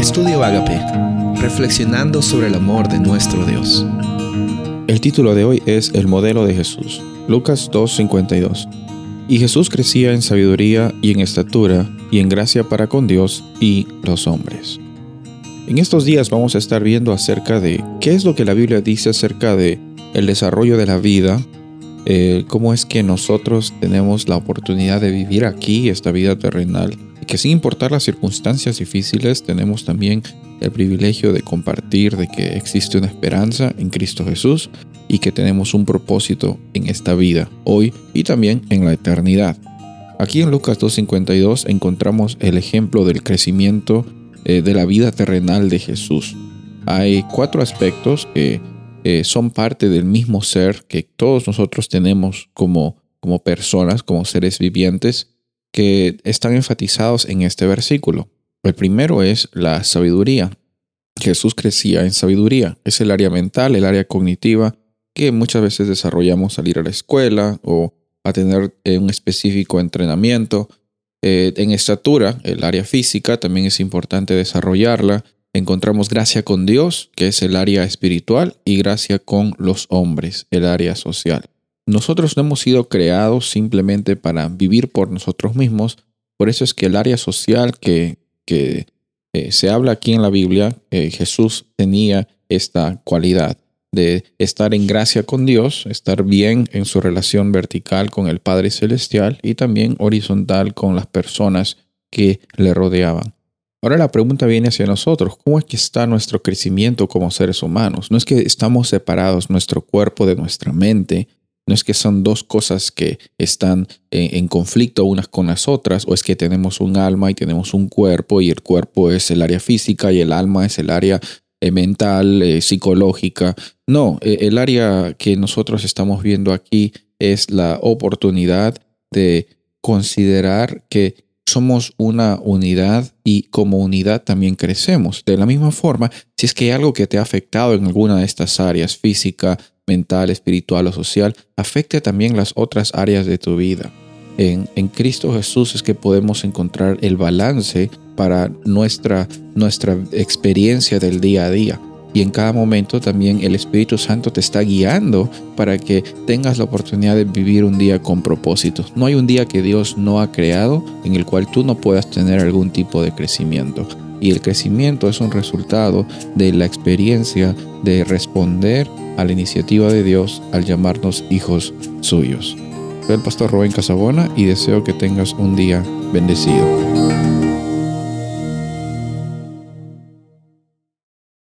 Estudio Agape, reflexionando sobre el amor de nuestro Dios. El título de hoy es El modelo de Jesús, Lucas 2.52. Y Jesús crecía en sabiduría y en estatura y en gracia para con Dios y los hombres. En estos días vamos a estar viendo acerca de qué es lo que la Biblia dice acerca de el desarrollo de la vida, eh, cómo es que nosotros tenemos la oportunidad de vivir aquí esta vida terrenal que sin importar las circunstancias difíciles tenemos también el privilegio de compartir de que existe una esperanza en Cristo Jesús y que tenemos un propósito en esta vida, hoy y también en la eternidad. Aquí en Lucas 2.52 encontramos el ejemplo del crecimiento eh, de la vida terrenal de Jesús. Hay cuatro aspectos que eh, son parte del mismo ser que todos nosotros tenemos como, como personas, como seres vivientes, que están enfatizados en este versículo. El primero es la sabiduría. Jesús crecía en sabiduría. Es el área mental, el área cognitiva que muchas veces desarrollamos al ir a la escuela o a tener eh, un específico entrenamiento. Eh, en estatura, el área física, también es importante desarrollarla encontramos gracia con Dios, que es el área espiritual, y gracia con los hombres, el área social. Nosotros no hemos sido creados simplemente para vivir por nosotros mismos, por eso es que el área social que, eh, se habla aquí en la Biblia, eh, Jesús tenía esta cualidad de estar en gracia con Dios, estar bien en su relación vertical con el Padre Celestial y también horizontal con las personas que le rodeaban. Ahora la pregunta viene hacia nosotros. ¿Cómo es que está nuestro crecimiento como seres humanos? No es que estamos separados nuestro cuerpo de nuestra mente. No es que son dos cosas que están en, conflicto unas con las otras, o es que tenemos un alma y tenemos un cuerpo y el cuerpo es el área física y el alma es el área eh, mental, eh, psicológica. No, eh, el área que nosotros estamos viendo aquí es la oportunidad de considerar que somos una unidad y como unidad también crecemos. De la misma forma, si es que hay algo que te ha afectado en alguna de estas áreas, física, mental, espiritual o social, afecte también las otras áreas de tu vida. En, en, Cristo Jesús es que podemos encontrar el balance para nuestra, nuestra experiencia del día a día y en cada momento también el Espíritu Santo te está guiando para que tengas la oportunidad de vivir un día con propósitos. No hay un día que Dios no ha creado en el cual tú no puedas tener algún tipo de crecimiento. Y el crecimiento es un resultado de la experiencia de responder a la iniciativa de Dios al llamarnos hijos suyos. Soy el pastor Rubén Casabona y deseo que tengas un día bendecido.